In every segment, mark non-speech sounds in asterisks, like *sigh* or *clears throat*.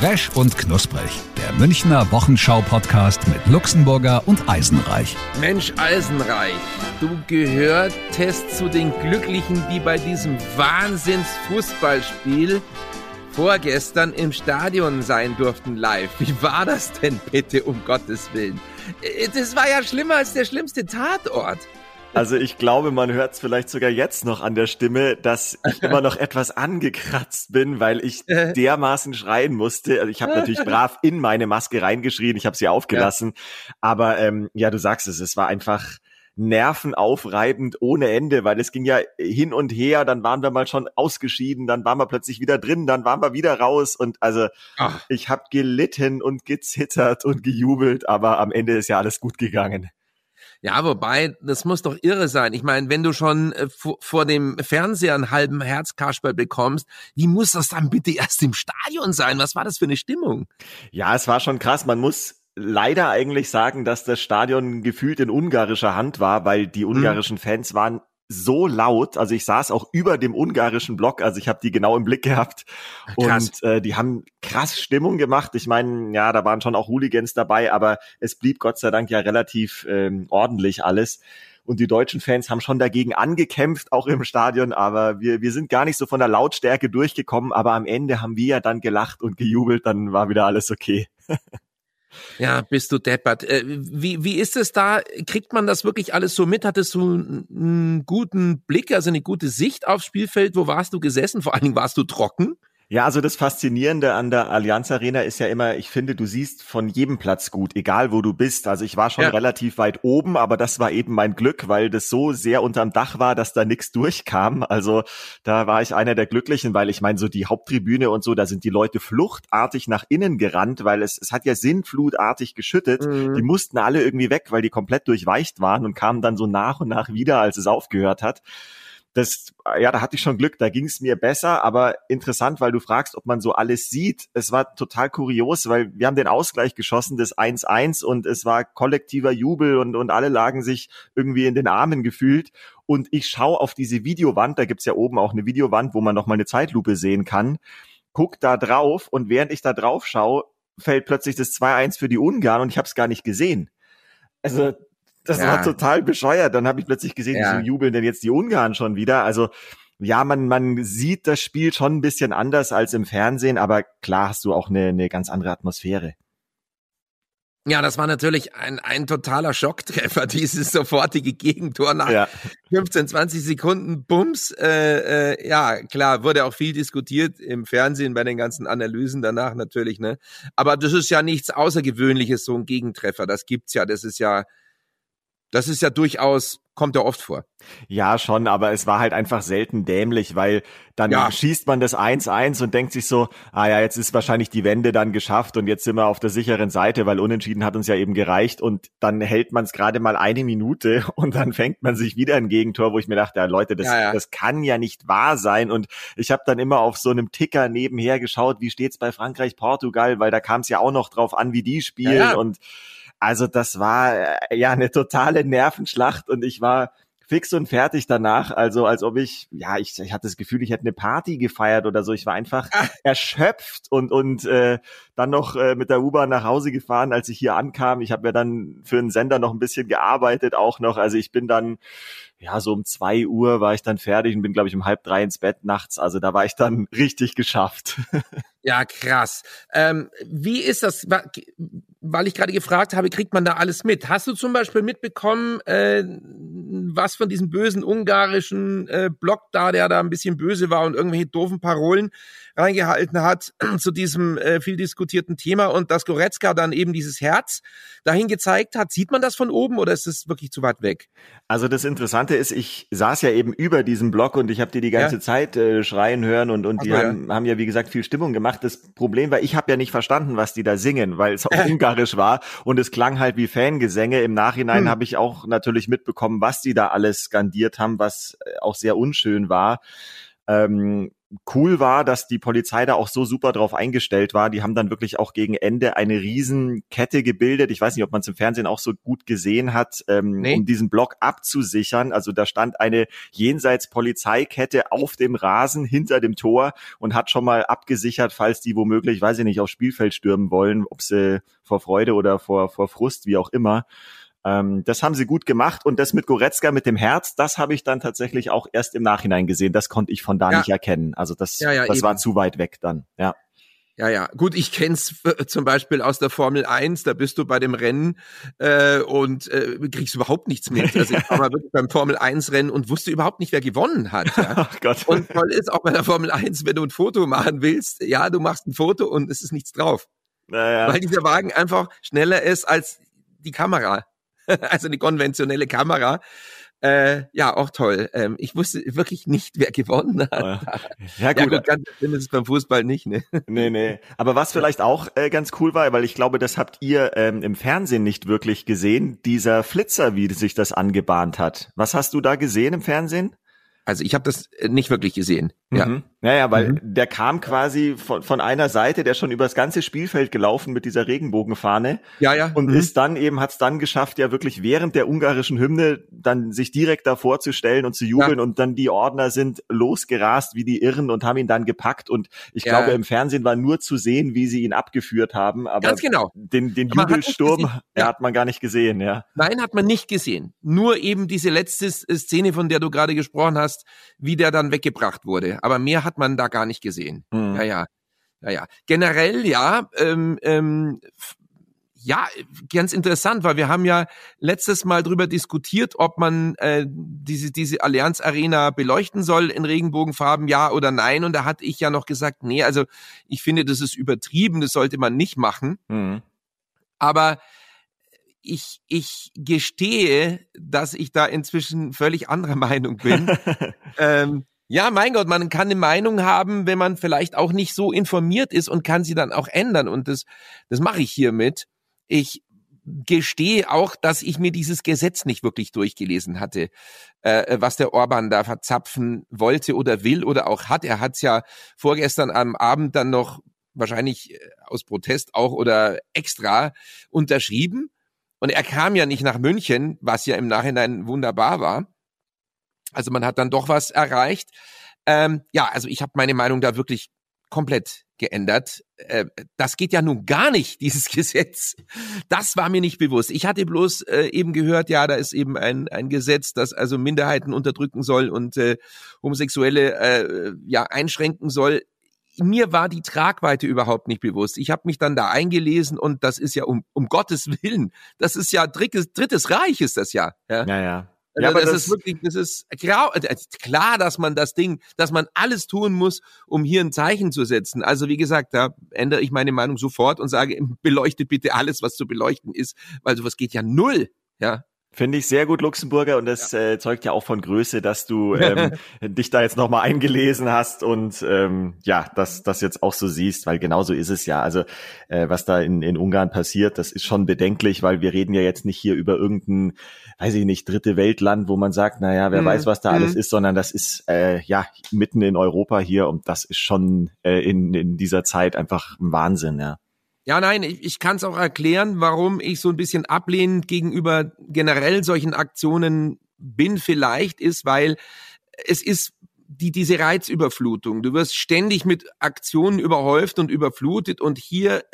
Fresh und knusprig. Der Münchner Wochenschau-Podcast mit Luxemburger und Eisenreich. Mensch, Eisenreich, du gehörtest zu den Glücklichen, die bei diesem Wahnsinns-Fußballspiel vorgestern im Stadion sein durften live. Wie war das denn bitte, um Gottes Willen? Äh, das war ja schlimmer als der schlimmste Tatort. Also ich glaube, man hört es vielleicht sogar jetzt noch an der Stimme, dass ich *laughs* immer noch etwas angekratzt bin, weil ich dermaßen schreien musste. Also ich habe natürlich brav in meine Maske reingeschrien, ich habe sie aufgelassen. Ja. Aber ähm, ja, du sagst es, es war einfach nervenaufreibend ohne Ende, weil es ging ja hin und her, dann waren wir mal schon ausgeschieden, dann waren wir plötzlich wieder drin, dann waren wir wieder raus und also Ach. ich habe gelitten und gezittert und gejubelt, aber am Ende ist ja alles gut gegangen. Ja, wobei, das muss doch irre sein. Ich meine, wenn du schon äh, vor dem Fernseher einen halben Herzkasperl bekommst, wie muss das dann bitte erst im Stadion sein? Was war das für eine Stimmung? Ja, es war schon krass. Man muss leider eigentlich sagen, dass das Stadion gefühlt in ungarischer Hand war, weil die mhm. ungarischen Fans waren so laut. Also ich saß auch über dem ungarischen Block, also ich habe die genau im Blick gehabt. Krass. Und äh, die haben krass Stimmung gemacht. Ich meine, ja, da waren schon auch Hooligans dabei, aber es blieb Gott sei Dank ja relativ ähm, ordentlich alles. Und die deutschen Fans haben schon dagegen angekämpft, auch im Stadion, aber wir, wir sind gar nicht so von der Lautstärke durchgekommen, aber am Ende haben wir ja dann gelacht und gejubelt, dann war wieder alles okay. *laughs* Ja, bist du deppert. Äh, wie, wie ist es da? Kriegt man das wirklich alles so mit? Hattest du einen guten Blick, also eine gute Sicht aufs Spielfeld? Wo warst du gesessen? Vor allen Dingen warst du trocken? Ja, also das Faszinierende an der Allianz Arena ist ja immer, ich finde, du siehst von jedem Platz gut, egal wo du bist. Also ich war schon ja. relativ weit oben, aber das war eben mein Glück, weil das so sehr unterm Dach war, dass da nichts durchkam. Also da war ich einer der Glücklichen, weil ich meine, so die Haupttribüne und so, da sind die Leute fluchtartig nach innen gerannt, weil es, es hat ja sinnflutartig geschüttet. Mhm. Die mussten alle irgendwie weg, weil die komplett durchweicht waren und kamen dann so nach und nach wieder, als es aufgehört hat das, ja, da hatte ich schon Glück, da ging es mir besser, aber interessant, weil du fragst, ob man so alles sieht. Es war total kurios, weil wir haben den Ausgleich geschossen, das 1-1 und es war kollektiver Jubel und, und alle lagen sich irgendwie in den Armen gefühlt. Und ich schaue auf diese Videowand, da gibt's ja oben auch eine Videowand, wo man noch mal eine Zeitlupe sehen kann, guck da drauf und während ich da drauf schaue, fällt plötzlich das 2-1 für die Ungarn und ich habe es gar nicht gesehen. Also das ja. war total bescheuert. Dann habe ich plötzlich gesehen, ja. wieso jubeln denn jetzt die Ungarn schon wieder? Also ja, man, man sieht das Spiel schon ein bisschen anders als im Fernsehen, aber klar hast du auch eine, eine ganz andere Atmosphäre. Ja, das war natürlich ein, ein totaler Schocktreffer, *laughs* dieses sofortige Gegentor nach ja. 15, 20 Sekunden. Bums. Äh, äh, ja, klar, wurde auch viel diskutiert im Fernsehen bei den ganzen Analysen danach natürlich. Ne? Aber das ist ja nichts Außergewöhnliches, so ein Gegentreffer. Das gibt's ja. Das ist ja das ist ja durchaus, kommt ja oft vor. Ja, schon, aber es war halt einfach selten dämlich, weil dann ja. schießt man das 1-1 und denkt sich so, ah ja, jetzt ist wahrscheinlich die Wende dann geschafft und jetzt sind wir auf der sicheren Seite, weil unentschieden hat uns ja eben gereicht und dann hält man es gerade mal eine Minute *laughs* und dann fängt man sich wieder ein Gegentor, wo ich mir dachte, ja, Leute, das, ja, ja. das kann ja nicht wahr sein und ich habe dann immer auf so einem Ticker nebenher geschaut, wie steht's bei Frankreich, Portugal, weil da kam es ja auch noch drauf an, wie die spielen und also das war äh, ja eine totale Nervenschlacht und ich war fix und fertig danach. Also als ob ich, ja, ich, ich hatte das Gefühl, ich hätte eine Party gefeiert oder so. Ich war einfach ah. erschöpft und und äh, dann noch äh, mit der U-Bahn nach Hause gefahren, als ich hier ankam. Ich habe ja dann für einen Sender noch ein bisschen gearbeitet, auch noch. Also ich bin dann ja, so um zwei Uhr war ich dann fertig und bin, glaube ich, um halb drei ins Bett nachts. Also da war ich dann richtig geschafft. *laughs* Ja, krass. Ähm, wie ist das, weil ich gerade gefragt habe, kriegt man da alles mit? Hast du zum Beispiel mitbekommen, äh, was von diesem bösen ungarischen äh, Block da, der da ein bisschen böse war und irgendwelche doofen Parolen reingehalten hat *clears throat* zu diesem äh, viel diskutierten Thema und dass Goretzka dann eben dieses Herz dahin gezeigt hat? Sieht man das von oben oder ist es wirklich zu weit weg? Also das Interessante ist, ich saß ja eben über diesem Block und ich habe dir die ganze ja. Zeit äh, schreien hören und, und die so, haben, ja. haben ja, wie gesagt, viel Stimmung gemacht. Das Problem war, ich habe ja nicht verstanden, was die da singen, weil es *laughs* auf Ungarisch war und es klang halt wie Fangesänge. Im Nachhinein hm. habe ich auch natürlich mitbekommen, was die da alles skandiert haben, was äh, auch sehr unschön war. Ähm, cool war, dass die Polizei da auch so super drauf eingestellt war. Die haben dann wirklich auch gegen Ende eine Riesenkette gebildet. Ich weiß nicht, ob man es im Fernsehen auch so gut gesehen hat, ähm, nee. um diesen Block abzusichern. Also da stand eine jenseits Polizeikette auf dem Rasen hinter dem Tor und hat schon mal abgesichert, falls die womöglich, weiß ich nicht, aufs Spielfeld stürmen wollen, ob sie vor Freude oder vor, vor Frust, wie auch immer. Ähm, das haben sie gut gemacht und das mit Goretzka mit dem Herz, das habe ich dann tatsächlich auch erst im Nachhinein gesehen. Das konnte ich von da ja. nicht erkennen. Also das, ja, ja, das war zu weit weg dann. Ja. Ja, ja, gut, ich kenn's äh, zum Beispiel aus der Formel 1, da bist du bei dem Rennen äh, und äh, kriegst überhaupt nichts mit. Also ich war mal wirklich beim Formel 1 Rennen und wusste überhaupt nicht, wer gewonnen hat. Ja? *laughs* Ach Gott. Und toll ist auch bei der Formel 1, wenn du ein Foto machen willst, ja, du machst ein Foto und es ist nichts drauf. Naja. Weil dieser Wagen einfach schneller ist als die Kamera. *laughs* also eine konventionelle Kamera. Äh, ja, auch toll. Ähm, ich wusste wirklich nicht, wer gewonnen hat. Ja, ja gut, ja, gut ganz schlimm ist es beim Fußball nicht, ne? Nee, nee. Aber was vielleicht auch äh, ganz cool war, weil ich glaube, das habt ihr ähm, im Fernsehen nicht wirklich gesehen, dieser Flitzer, wie sich das angebahnt hat. Was hast du da gesehen im Fernsehen? Also ich habe das äh, nicht wirklich gesehen. Ja. Mhm. Naja, weil mhm. der kam quasi von, von einer Seite, der schon über das ganze Spielfeld gelaufen mit dieser Regenbogenfahne. Ja, ja. Und mhm. ist dann eben, hat es dann geschafft, ja wirklich während der ungarischen Hymne dann sich direkt davor zu stellen und zu jubeln ja. und dann die Ordner sind losgerast wie die Irren und haben ihn dann gepackt und ich ja. glaube, im Fernsehen war nur zu sehen, wie sie ihn abgeführt haben, aber Ganz genau. den, den Jubelsturm hat, ja. hat man gar nicht gesehen, ja. Nein, hat man nicht gesehen. Nur eben diese letzte Szene, von der du gerade gesprochen hast, wie der dann weggebracht wurde. Aber mehr hat man da gar nicht gesehen. Mhm. Ja, ja. Ja, ja. Generell, ja, ähm, ähm, ja, ganz interessant, weil wir haben ja letztes Mal drüber diskutiert, ob man äh, diese, diese Allianz Arena beleuchten soll in Regenbogenfarben, ja oder nein. Und da hatte ich ja noch gesagt, nee, also ich finde, das ist übertrieben, das sollte man nicht machen. Mhm. Aber ich, ich gestehe, dass ich da inzwischen völlig anderer *laughs* Meinung bin. *laughs* ähm, ja, mein Gott, man kann eine Meinung haben, wenn man vielleicht auch nicht so informiert ist und kann sie dann auch ändern. Und das, das mache ich hiermit. Ich gestehe auch, dass ich mir dieses Gesetz nicht wirklich durchgelesen hatte, äh, was der Orban da verzapfen wollte oder will oder auch hat. Er hat es ja vorgestern am Abend dann noch wahrscheinlich äh, aus Protest auch oder extra unterschrieben. Und er kam ja nicht nach München, was ja im Nachhinein wunderbar war. Also man hat dann doch was erreicht. Ähm, ja, also ich habe meine Meinung da wirklich komplett geändert. Äh, das geht ja nun gar nicht, *laughs* dieses Gesetz. Das war mir nicht bewusst. Ich hatte bloß äh, eben gehört, ja, da ist eben ein, ein Gesetz, das also Minderheiten unterdrücken soll und äh, Homosexuelle äh, ja einschränken soll. Mir war die Tragweite überhaupt nicht bewusst. Ich habe mich dann da eingelesen und das ist ja um, um Gottes *laughs* Willen, das ist ja drittes, drittes Reich ist das ja. Ja, ja. ja. Ja, aber das, das, ist wirklich, das ist klar, äh, klar, dass man das Ding, dass man alles tun muss, um hier ein Zeichen zu setzen. Also wie gesagt, da ändere ich meine Meinung sofort und sage, *laughs* beleuchtet bitte alles, was zu beleuchten ist, weil sowas geht ja null. Ja, Finde ich sehr gut, Luxemburger, und das ja. äh, zeugt ja auch von Größe, dass du *laughs* ähm, dich da jetzt nochmal eingelesen hast und ähm, ja, das, das jetzt auch so siehst, weil genau so ist es ja. Also äh, was da in, in Ungarn passiert, das ist schon bedenklich, weil wir reden ja jetzt nicht hier über irgendein, weiß ich nicht, dritte Weltland, wo man sagt, naja, wer mhm. weiß, was da alles mhm. ist, sondern das ist äh, ja mitten in Europa hier und das ist schon äh, in, in dieser Zeit einfach ein Wahnsinn, ja. Ja, nein, ich, ich kann es auch erklären, warum ich so ein bisschen ablehnend gegenüber generell solchen Aktionen bin. Vielleicht ist, weil es ist die, diese Reizüberflutung. Du wirst ständig mit Aktionen überhäuft und überflutet und hier äh,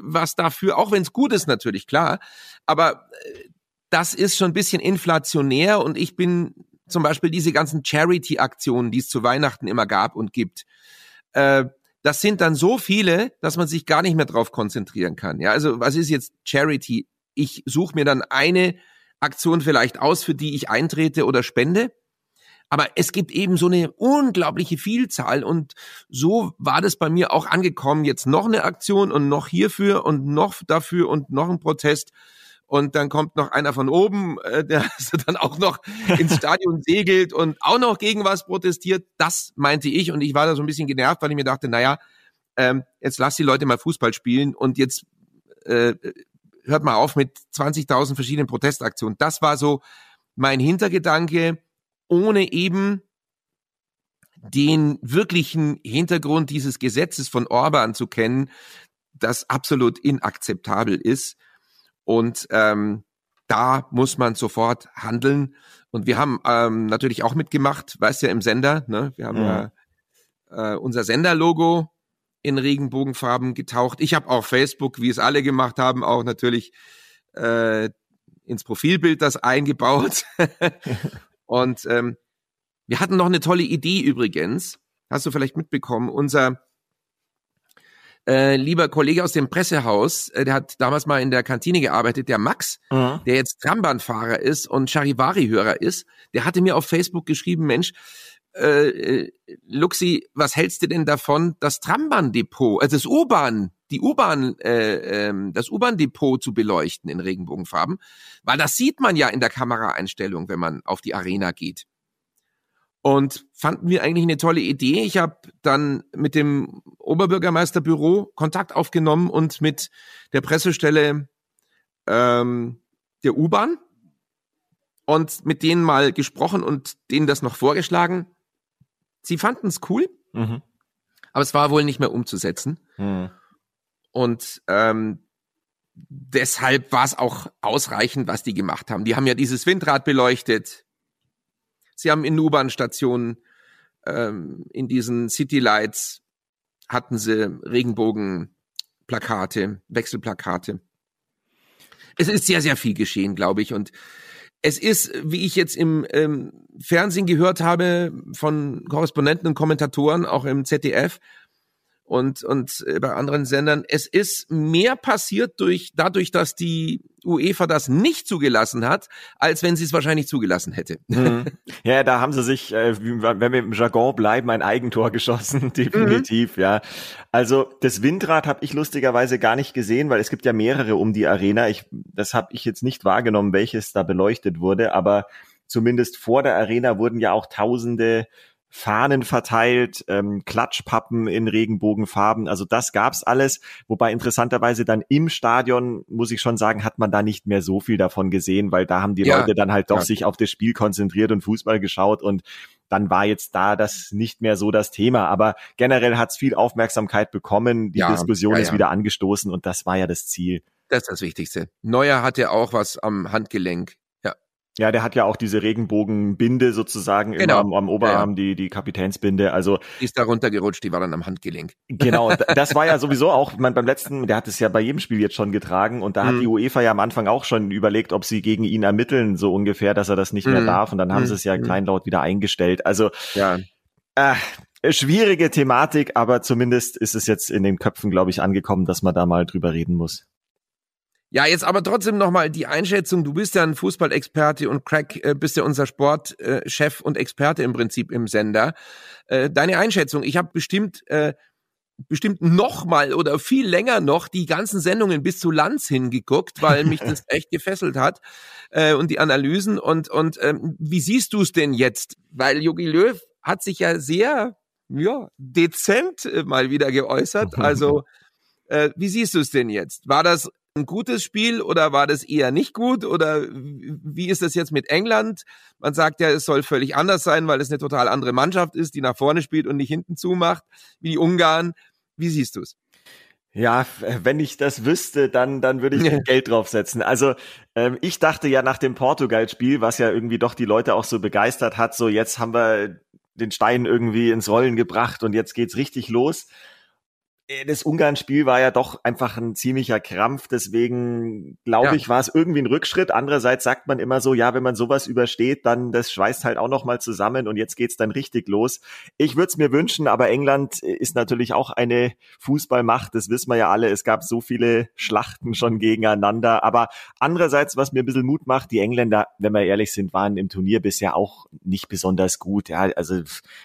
was dafür, auch wenn es gut ist natürlich, klar, aber äh, das ist schon ein bisschen inflationär und ich bin zum Beispiel diese ganzen Charity-Aktionen, die es zu Weihnachten immer gab und gibt, äh, das sind dann so viele, dass man sich gar nicht mehr drauf konzentrieren kann. Ja, also was ist jetzt Charity? Ich suche mir dann eine Aktion vielleicht aus, für die ich eintrete oder spende. Aber es gibt eben so eine unglaubliche Vielzahl und so war das bei mir auch angekommen. Jetzt noch eine Aktion und noch hierfür und noch dafür und noch ein Protest und dann kommt noch einer von oben, äh, der *laughs* dann auch noch ins Stadion *laughs* segelt und auch noch gegen was protestiert. Das meinte ich und ich war da so ein bisschen genervt, weil ich mir dachte, naja, ähm, jetzt lass die Leute mal Fußball spielen und jetzt äh, hört mal auf mit 20.000 verschiedenen Protestaktionen. Das war so mein Hintergedanke, ohne eben den wirklichen Hintergrund dieses Gesetzes von Orban zu kennen, das absolut inakzeptabel ist. Und ähm, da muss man sofort handeln. Und wir haben ähm, natürlich auch mitgemacht, weißt ja, im Sender. Ne? Wir haben ja, ja äh, unser Senderlogo in Regenbogenfarben getaucht. Ich habe auf Facebook, wie es alle gemacht haben, auch natürlich äh, ins Profilbild das eingebaut. *laughs* Und ähm, wir hatten noch eine tolle Idee übrigens. Hast du vielleicht mitbekommen? Unser äh, lieber Kollege aus dem Pressehaus, äh, der hat damals mal in der Kantine gearbeitet, der Max, mhm. der jetzt Trambahnfahrer ist und Charivari-Hörer ist, der hatte mir auf Facebook geschrieben, Mensch, äh, äh, Luxi, was hältst du denn davon, das Trambahndepot, also das U-Bahn, die U-Bahn, äh, äh, das U-Bahn-Depot zu beleuchten in Regenbogenfarben? Weil das sieht man ja in der Kameraeinstellung, wenn man auf die Arena geht. Und fanden wir eigentlich eine tolle Idee. Ich habe dann mit dem Oberbürgermeisterbüro Kontakt aufgenommen und mit der Pressestelle ähm, der U-Bahn und mit denen mal gesprochen und denen das noch vorgeschlagen. Sie fanden es cool, mhm. aber es war wohl nicht mehr umzusetzen. Mhm. Und ähm, deshalb war es auch ausreichend, was die gemacht haben. Die haben ja dieses Windrad beleuchtet, Sie haben in U-Bahn-Stationen ähm, in diesen City Lights hatten sie Regenbogenplakate, Wechselplakate. Es ist sehr, sehr viel geschehen, glaube ich. Und es ist, wie ich jetzt im ähm, Fernsehen gehört habe von Korrespondenten und Kommentatoren, auch im ZDF, und, und äh, bei anderen Sendern. Es ist mehr passiert durch, dadurch, dass die UEFA das nicht zugelassen hat, als wenn sie es wahrscheinlich zugelassen hätte. Mhm. *laughs* Ja, da haben sie sich, äh, wenn wir im Jargon bleiben, ein Eigentor geschossen, *laughs* definitiv, mhm. ja. Also das Windrad habe ich lustigerweise gar nicht gesehen, weil es gibt ja mehrere um die Arena. Ich, das habe ich jetzt nicht wahrgenommen, welches da beleuchtet wurde, aber zumindest vor der Arena wurden ja auch tausende Fahnen verteilt, ähm, Klatschpappen in Regenbogenfarben. Also das gab's alles. Wobei interessanterweise dann im Stadion, muss ich schon sagen, hat man da nicht mehr so viel davon gesehen, weil da haben die ja, Leute dann halt doch ja. sich auf das Spiel konzentriert und Fußball geschaut und dann war jetzt da das nicht mehr so das Thema. Aber generell hat's viel Aufmerksamkeit bekommen. Die ja, Diskussion ist wieder angestoßen und das war ja das Ziel. Das ist das Wichtigste. Neuer hatte auch was am Handgelenk. Ja, der hat ja auch diese Regenbogenbinde sozusagen genau. am, am Oberarm, ja, ja. die, die Kapitänsbinde. Also die ist da runtergerutscht, die war dann am Handgelenk. Genau, *laughs* das war ja sowieso auch, man, beim letzten, der hat es ja bei jedem Spiel jetzt schon getragen und da hat mhm. die UEFA ja am Anfang auch schon überlegt, ob sie gegen ihn ermitteln, so ungefähr, dass er das nicht mehr mhm. darf. Und dann haben mhm. sie es ja mhm. kleinlaut wieder eingestellt. Also ja. Äh, schwierige Thematik, aber zumindest ist es jetzt in den Köpfen, glaube ich, angekommen, dass man da mal drüber reden muss. Ja, jetzt aber trotzdem nochmal die Einschätzung. Du bist ja ein Fußballexperte und Craig äh, bist ja unser Sportchef äh, und Experte im Prinzip im Sender. Äh, deine Einschätzung. Ich habe bestimmt äh, bestimmt nochmal oder viel länger noch die ganzen Sendungen bis zu Lanz hingeguckt, weil mich das *laughs* echt gefesselt hat äh, und die Analysen und und ähm, wie siehst du es denn jetzt? Weil Jogi Löw hat sich ja sehr ja dezent äh, mal wieder geäußert. *laughs* Also äh, wie siehst du es denn jetzt? War das ein gutes Spiel oder war das eher nicht gut? Oder wie ist das jetzt mit England? Man sagt ja, es soll völlig anders sein, weil es eine total andere Mannschaft ist, die nach vorne spielt und nicht hinten zumacht, wie die Ungarn. Wie siehst du es? Ja, wenn ich das wüsste, dann, dann würde ich *laughs* ja. Geld draufsetzen. Also ähm, ich dachte ja nach dem Portugal-Spiel, was ja irgendwie doch die Leute auch so begeistert hat, so jetzt haben wir den Stein irgendwie ins Rollen gebracht und jetzt geht's richtig los. Äh, das Ungarn-Spiel war ja doch einfach ein ziemlicher Krampf, deswegen glaube ja. ich, war es irgendwie ein Rückschritt. Andererseits sagt man immer so, ja, wenn man sowas übersteht, dann das schweißt halt auch noch mal zusammen und jetzt geht's dann richtig los. Ich würde es mir wünschen, aber England ist natürlich auch eine Fußballmacht, das wissen wir ja alle. Es gab so viele Schlachten schon gegeneinander, aber andererseits, was mir ein bisschen Mut macht, die Engländer, wenn wir ehrlich sind, waren im Turnier bisher auch nicht besonders gut. Ja, also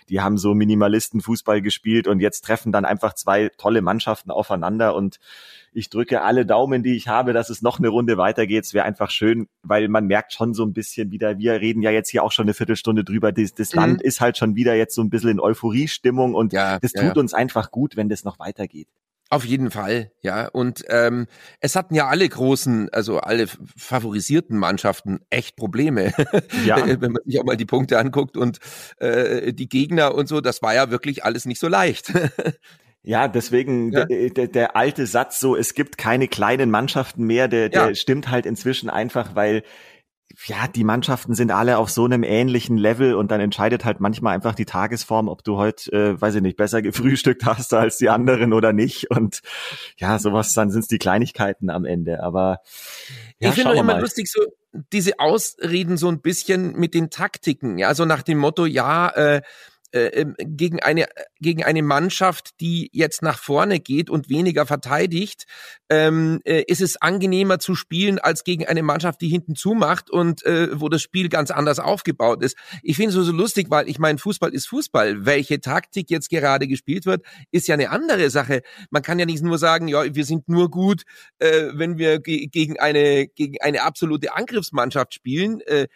die haben so Minimalisten Fußball gespielt und jetzt treffen dann einfach zwei tolle tolle Mannschaften aufeinander und ich drücke alle Daumen, die ich habe, dass es noch eine Runde weitergeht. Es wäre einfach schön, weil man merkt schon so ein bisschen wieder, wir reden ja jetzt hier auch schon eine Viertelstunde drüber, das, das mhm. Land ist halt schon wieder jetzt so ein bisschen in Euphoriestimmung und ja, das tut ja. uns einfach gut, wenn das noch weitergeht. Auf jeden Fall, ja. Und ähm, es hatten ja alle großen, also alle favorisierten Mannschaften echt Probleme. Ja. *laughs* Wenn man sich auch mal die Punkte anguckt und äh, die Gegner und so, das war ja wirklich alles nicht so leicht. *laughs* Ja, deswegen ja. Der, der, der, alte Satz so, es gibt keine kleinen Mannschaften mehr, der, der ja. stimmt halt inzwischen einfach, weil ja, die Mannschaften sind alle auf so einem ähnlichen Level und dann entscheidet halt manchmal einfach die Tagesform, ob du heute, äh, weiß ich nicht, besser gefrühstückt *laughs* hast als die anderen oder nicht. Und ja, sowas, dann sind es die Kleinigkeiten am Ende. Aber ja, ich finde immer lustig, so diese Ausreden so ein bisschen mit den Taktiken, ja, so nach dem Motto, ja, äh, äh, gegen eine gegen eine Mannschaft, die jetzt nach vorne geht und weniger verteidigt, ähm, äh, ist es angenehmer zu spielen als gegen eine Mannschaft, die hinten zumacht und äh, wo das Spiel ganz anders aufgebaut ist. Ich finde es so, so lustig, weil ich meine, Fußball ist Fußball. Welche Taktik jetzt gerade gespielt wird, ist ja eine andere Sache. Man kann ja nicht nur sagen, ja, wir sind nur gut, äh, wenn wir ge gegen eine gegen eine absolute Angriffsmannschaft spielen. Äh,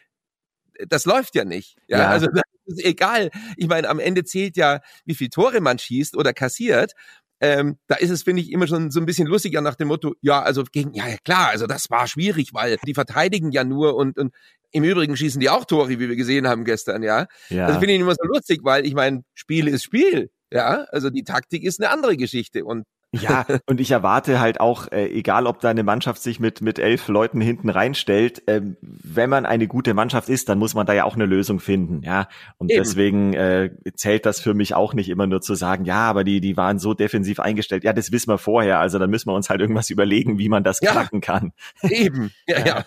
das läuft ja nicht. Ja, ja. also ist egal. Ich meine, am Ende zählt ja, wie viel Tore man schießt oder kassiert. Ähm, da ist es, finde ich, immer schon so ein bisschen lustiger nach dem Motto, ja, also gegen, ja, ja klar, also das war schwierig, weil die verteidigen ja nur und, und im Übrigen schießen die auch Tore, wie wir gesehen haben gestern, ja. ja. Also finde ich immer so lustig, weil ich meine, Spiel ist Spiel, ja. Also die Taktik ist eine andere Geschichte und ja, *laughs* und ich erwarte halt auch, äh, egal ob deine Mannschaft sich mit, mit elf Leuten hinten reinstellt, äh, wenn man eine gute Mannschaft ist, dann muss man da ja auch eine Lösung finden, ja. Und Eben. deswegen äh, zählt das für mich auch nicht immer nur zu sagen, ja, aber die, die waren so defensiv eingestellt. Ja, das wissen wir vorher, also dann müssen wir uns halt irgendwas überlegen, wie man das knacken *laughs* ja. kann. Eben, ja, ja.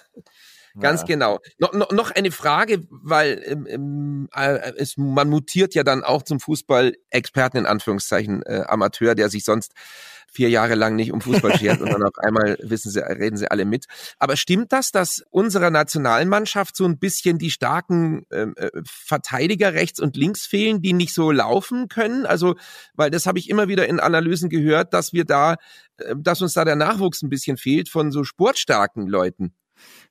Ganz ja. genau. No, no, noch eine Frage, weil ähm, ähm, äh, es, man mutiert ja dann auch zum Fußball-Experten in Anführungszeichen äh, Amateur, der sich sonst vier Jahre lang nicht um Fußball schert und dann *laughs* auf einmal wissen sie, reden sie alle mit. Aber stimmt das, dass unserer Nationalmannschaft so ein bisschen die starken ähm, äh, Verteidiger rechts und links fehlen, die nicht so laufen können? Also, weil das habe ich immer wieder in Analysen gehört, dass wir da, äh, dass uns da der Nachwuchs ein bisschen fehlt von so sportstarken Leuten.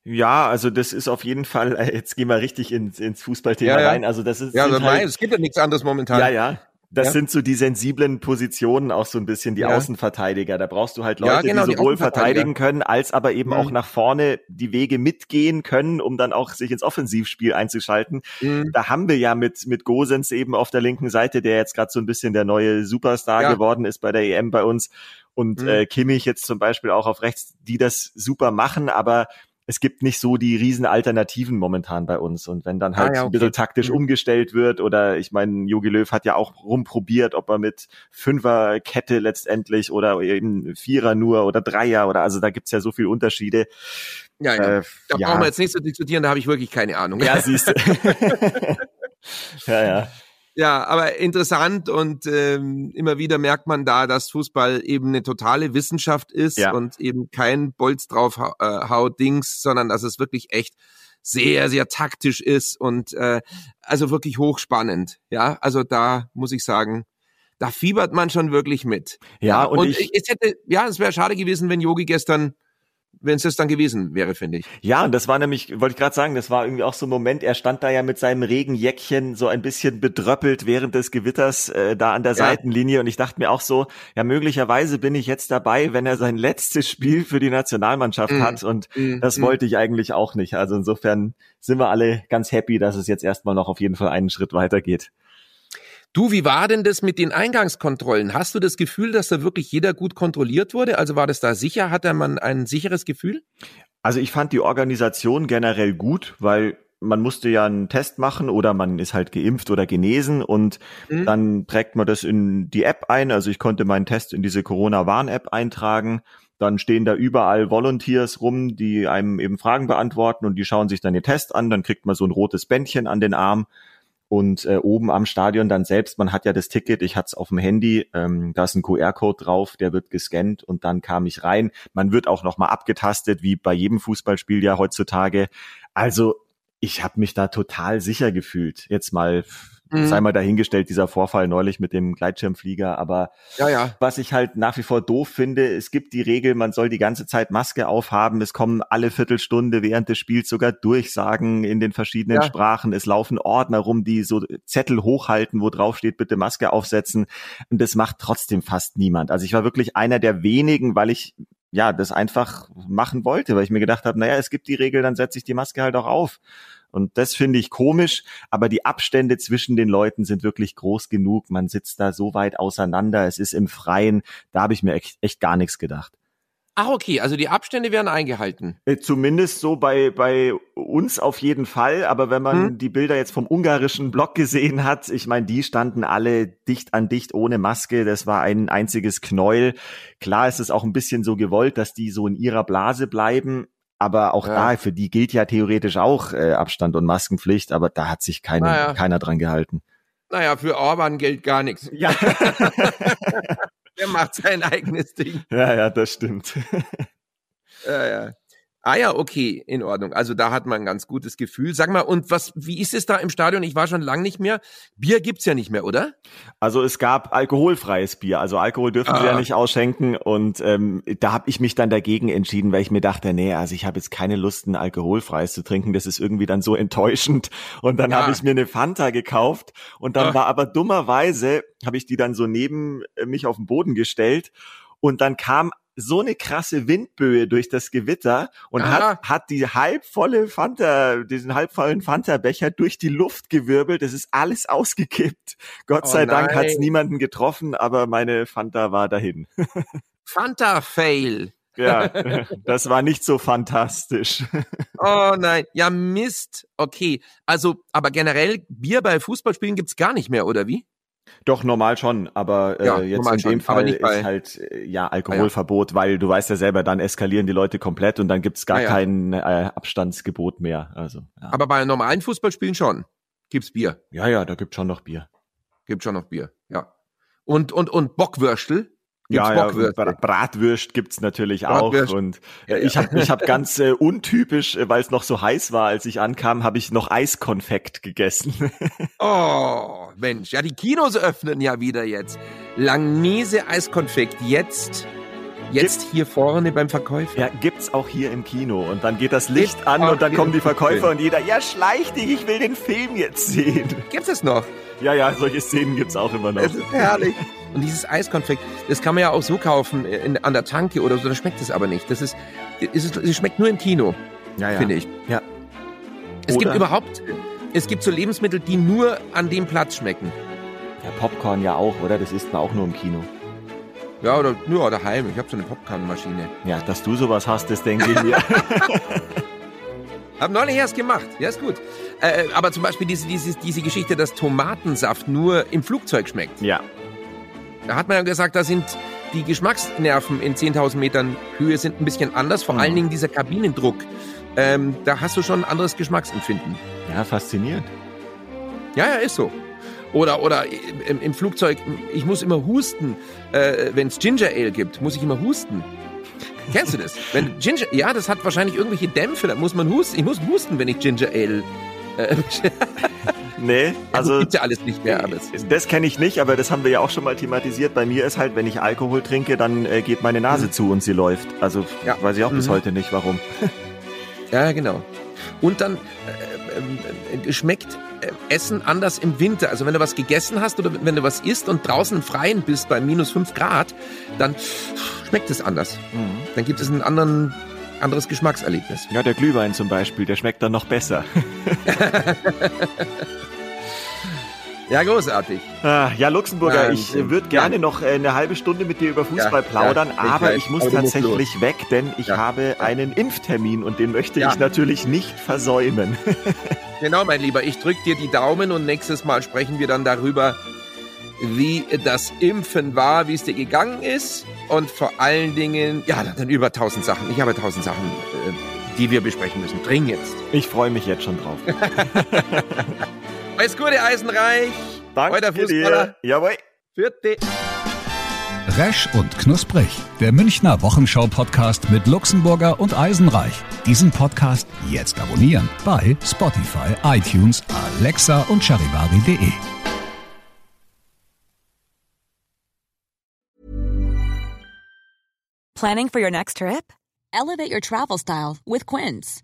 Ja, also das ist auf jeden Fall, äh, jetzt gehen wir richtig ins, ins Fußballthema ja, ja. rein. Also das ist. Ja, also halt, es gibt ja nichts anderes momentan. Ja, ja. Das ja. sind so die sensiblen Positionen, auch so ein bisschen die ja. Außenverteidiger. Da brauchst du halt Leute, ja, genau, die sowohl die verteidigen können, als aber eben mhm. auch nach vorne die Wege mitgehen können, um dann auch sich ins Offensivspiel einzuschalten. Mhm. Da haben wir ja mit, mit Gosens eben auf der linken Seite, der jetzt gerade so ein bisschen der neue Superstar geworden ist bei der EM bei uns. Und mhm. äh, Kimmich jetzt zum Beispiel auch auf rechts, die das super machen, aber es gibt nicht so die riesen Alternativen momentan bei uns. Und wenn dann ah, halt ah, ja, okay. ein bisschen taktisch mhm. umgestellt wird oder ich meine, Jogi Löw hat ja auch rumprobiert, ob er mit Fünferkette letztendlich oder eben Vierer nur oder Dreier oder also da gibt's ja so viele Unterschiede. Ja, ja. Äh, da ja. brauchen wir jetzt nicht zu diskutieren, da habe ich wirklich keine Ahnung. Ja, siehst du. *laughs* *laughs* ja, ja. Ja, aber interessant und ähm, immer wieder merkt man da, dass Fußball eben eine totale Wissenschaft ist ja. und eben kein Bolz drauf äh, haut Dings, sondern dass es wirklich echt sehr, sehr taktisch ist und äh, also wirklich hochspannend. Ja, also da muss ich sagen, da fiebert man schon wirklich mit. Ja, und, und ich, es hätte, ja, es wäre schade gewesen, wenn Yogi gestern wenn es das dann gewesen wäre, finde ich. Ja, und das war nämlich, wollte ich gerade sagen, das war irgendwie auch so ein Moment, er stand da ja mit seinem Regenjäckchen so ein bisschen bedröppelt während des Gewitters äh, da an der ja. Seitenlinie und ich dachte mir auch so, ja, möglicherweise bin ich jetzt dabei, wenn er sein letztes Spiel für die Nationalmannschaft mm. hat und mm. das mm. wollte ich eigentlich auch nicht. Also insofern sind wir alle ganz happy, dass es jetzt erstmal noch auf jeden Fall einen Schritt weitergeht. Du, wie war denn das mit den Eingangskontrollen? Hast du das Gefühl, dass da wirklich jeder gut kontrolliert wurde? Also war das da sicher? Hatte man ein sicheres Gefühl? Also ich fand die Organisation generell gut, weil man musste ja einen Test machen oder man ist halt geimpft oder genesen und mhm. dann trägt man das in die App ein. Also ich konnte meinen Test in diese Corona-Warn-App eintragen. Dann stehen da überall Volunteers rum, die einem eben Fragen beantworten und die schauen sich dann den Test an. Dann kriegt man so ein rotes Bändchen an den Arm und äh, oben am Stadion dann selbst, man hat ja das Ticket, ich hatte es auf dem Handy, ähm, da ist ein QR-Code drauf, der wird gescannt und dann kam ich rein. Man wird auch nochmal abgetastet, wie bei jedem Fußballspiel ja heutzutage. Also ich habe mich da total sicher gefühlt. Jetzt mal mhm. sei mal dahingestellt, dieser Vorfall neulich mit dem Gleitschirmflieger. Aber ja, ja. was ich halt nach wie vor doof finde, es gibt die Regel, man soll die ganze Zeit Maske aufhaben. Es kommen alle Viertelstunde während des Spiels sogar Durchsagen in den verschiedenen ja. Sprachen. Es laufen Ordner rum, die so Zettel hochhalten, wo drauf steht, bitte Maske aufsetzen. Und das macht trotzdem fast niemand. Also ich war wirklich einer der wenigen, weil ich ja, das einfach machen wollte, weil ich mir gedacht habe, naja, es gibt die Regel, dann setze ich die Maske halt auch auf. Und das finde ich komisch, aber die Abstände zwischen den Leuten sind wirklich groß genug. Man sitzt da so weit auseinander, es ist im Freien, da habe ich mir echt, echt gar nichts gedacht. Ach, okay, also die Abstände werden eingehalten. Äh, zumindest so bei, bei uns auf jeden Fall. Aber wenn man hm? die Bilder jetzt vom ungarischen Block gesehen hat, ich meine, die standen alle dicht an dicht ohne Maske. Das war ein einziges Knäuel. Klar ist es auch ein bisschen so gewollt, dass die so in ihrer Blase bleiben. Aber auch ja. da, für die gilt ja theoretisch auch äh, Abstand und Maskenpflicht. Aber da hat sich keine, naja. keiner dran gehalten. Naja, für Orban gilt gar nichts. Ja. *laughs* Der macht sein eigenes Ding. Ja, ja, das stimmt. ja, ja. Ah ja, okay, in Ordnung. Also da hat man ein ganz gutes Gefühl. Sag mal, und was, wie ist es da im Stadion? Ich war schon lang nicht mehr. Bier gibt's ja nicht mehr, oder? Also es gab alkoholfreies Bier. Also Alkohol dürfen ah. sie ja nicht ausschenken. Und ähm, da habe ich mich dann dagegen entschieden, weil ich mir dachte, nee, also ich habe jetzt keine Lust, ein alkoholfreies zu trinken. Das ist irgendwie dann so enttäuschend. Und dann ja. habe ich mir eine Fanta gekauft. Und dann Ach. war aber dummerweise, habe ich die dann so neben mich auf den Boden gestellt. Und dann kam so eine krasse Windböe durch das Gewitter und hat, hat die halbvolle Fanta, diesen halbvollen Fanta-Becher durch die Luft gewirbelt. Es ist alles ausgekippt. Gott oh sei nein. Dank hat es niemanden getroffen, aber meine Fanta war dahin. *laughs* Fanta-Fail. Ja, *laughs* das war nicht so fantastisch. *laughs* Oh nein, ja Mist. Okay, also, aber generell Bier bei Fußballspielen gibt's gar nicht mehr, oder wie? Doch, normal schon, aber äh, ja, jetzt in dem schon, Fall ist halt äh, ja Alkoholverbot, ah, ja. weil du weißt ja selber, dann eskalieren die Leute komplett und dann gibt's gar ah, ja. kein äh, Abstandsgebot mehr. Also. Aber bei normalen Fußballspielen schon. Gibt's Bier. Ja, ja, da gibt's schon noch Bier. Gibt schon noch Bier, ja. Und, und, und Bockwürstel? ja, ja, Bratwürst gibt's natürlich Bratwürst. auch und äh, ich habe ich hab *laughs* ganz äh, untypisch, äh, weil es noch so heiß war, als ich ankam, habe ich noch Eiskonfekt gegessen. oh, Mensch, ja, die Kinos öffnen ja wieder jetzt. Langnese Eiskonfekt jetzt Jetzt hier vorne beim Verkäufer. Ja, gibt's auch hier im Kino. Und dann geht das Licht Gibt's an und dann kommen die Verkäufer und jeder, ja, schleich dich, ich will den Film jetzt sehen. Gibt's es noch? Ja, ja, solche Szenen gibt's auch immer noch. Das ist herrlich. Und dieses Eiskonfekt, das kann man ja auch so kaufen in, an der Tanke oder so, da schmeckt es aber nicht. Das ist, es, ist, es schmeckt nur im Kino, ja, ja. finde ich. Ja. Es oder gibt überhaupt, es gibt so Lebensmittel, die nur an dem Platz schmecken. Ja, Popcorn ja auch, oder? Das isst man auch nur im Kino. Ja, oder nur daheim. Ich habe so eine Popcornmaschine. Ja, dass du sowas hast, das denke ich mir. *laughs* *laughs* hab neulich erst gemacht. Ja, ist gut. Äh, aber zum Beispiel diese, diese, diese Geschichte, dass Tomatensaft nur im Flugzeug schmeckt. Ja. Da hat man ja gesagt, da sind die Geschmacksnerven in 10.000 Metern Höhe sind ein bisschen anders. Vor mhm. allen Dingen dieser Kabinendruck. Ähm, da hast du schon ein anderes Geschmacksempfinden. Ja, faszinierend. Ja, ja, ist so. Oder, oder im, im Flugzeug, ich muss immer husten. Äh, Wenn es Ginger Ale gibt, muss ich immer husten. Kennst du das? Wenn Ginger, ja, das hat wahrscheinlich irgendwelche Dämpfe, da muss man husten. Ich muss husten, wenn ich Ginger Ale. Äh, *laughs* nee, also. Ja, gibt's ja alles nicht mehr. Alles. Das kenne ich nicht, aber das haben wir ja auch schon mal thematisiert. Bei mir ist halt, wenn ich Alkohol trinke, dann äh, geht meine Nase mhm. zu und sie läuft. Also ja. weiß ich auch mhm. bis heute nicht, warum. *laughs* ja, genau. Und dann äh, äh, schmeckt äh, Essen anders im Winter. Also wenn du was gegessen hast oder wenn du was isst und draußen im Freien bist bei minus fünf Grad, dann schmeckt es anders. Mhm. Dann gibt es ein anderen, anderes Geschmackserlebnis. Ja, der Glühwein zum Beispiel, der schmeckt dann noch besser. *laughs* Ja, großartig. Ah, ja, Luxemburger, ähm, ich würde gerne ja. noch äh, eine halbe Stunde mit dir über Fußball ja, plaudern, ja, aber ich muss tatsächlich weg, denn ich habe einen Impftermin und den möchte ich natürlich nicht versäumen. *laughs* genau, mein Lieber, ich drücke dir die Daumen und nächstes Mal sprechen wir dann darüber, wie das Impfen war, wie es dir gegangen ist und vor allen Dingen, ja, dann über tausend Sachen. Ich habe tausend Sachen, äh, die wir besprechen müssen. Dringend. Ich freue mich jetzt schon drauf. *laughs* Alles Gute, Eisenreich. Danke Euer Fußballer. Dir. Jawohl. Vierte. Resch und Knusprig, der Münchner Wochenschau-Podcast mit Luxemburger und Eisenreich. Diesen Podcast jetzt abonnieren bei Spotify, iTunes, Alexa und charivari.de. Planning for your next trip? Elevate your travel style with Quince.